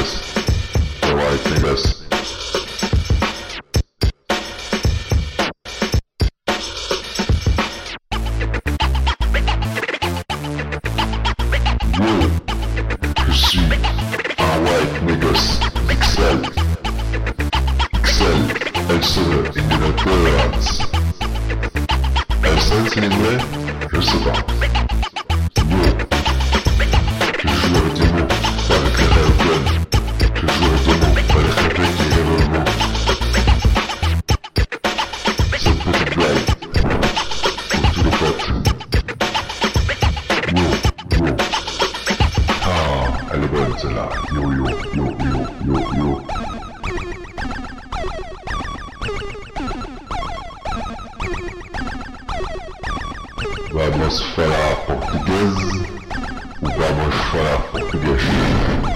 this. So I think this. Excellent in the appearance. Excellent in the recevoir. Vamos falar português vamos falar português?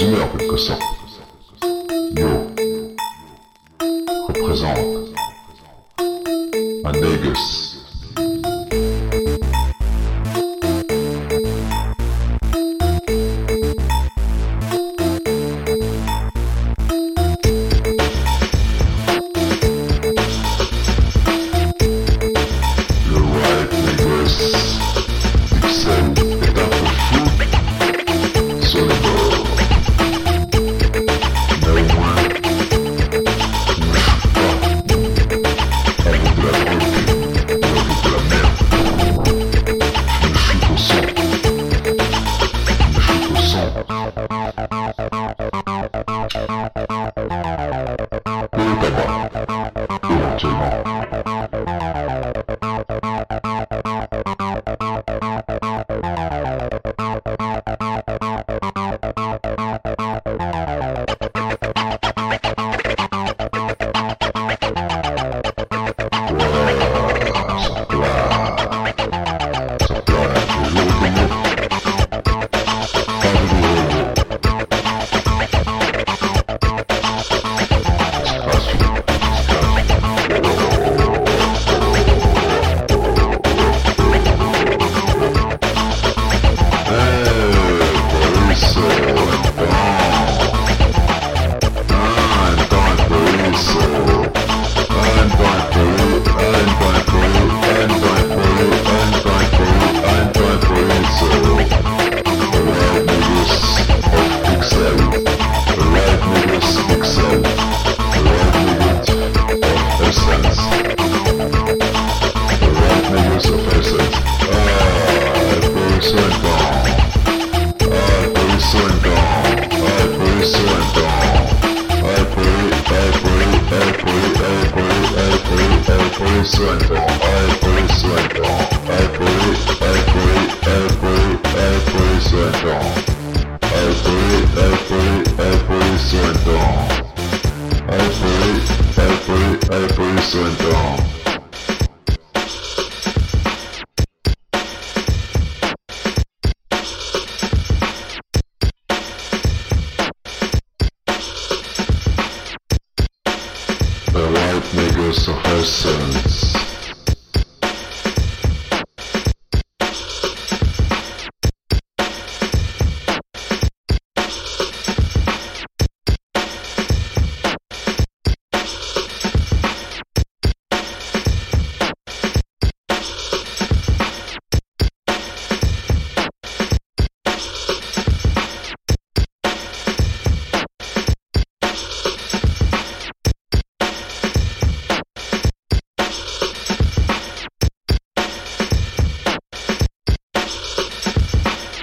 Résumé en quelque sorte. Yo. Représente. Un out, out, out, out. Boris Wendell. Ah, Boris Wendell. Ah, Boris, ah, Boris, ah, Boris, ah, Boris Wendell. Ah, Boris, ah, Boris, ah, Boris Wendell. Ah, Boris, ah, Boris, ah, Boris Wendell. persons.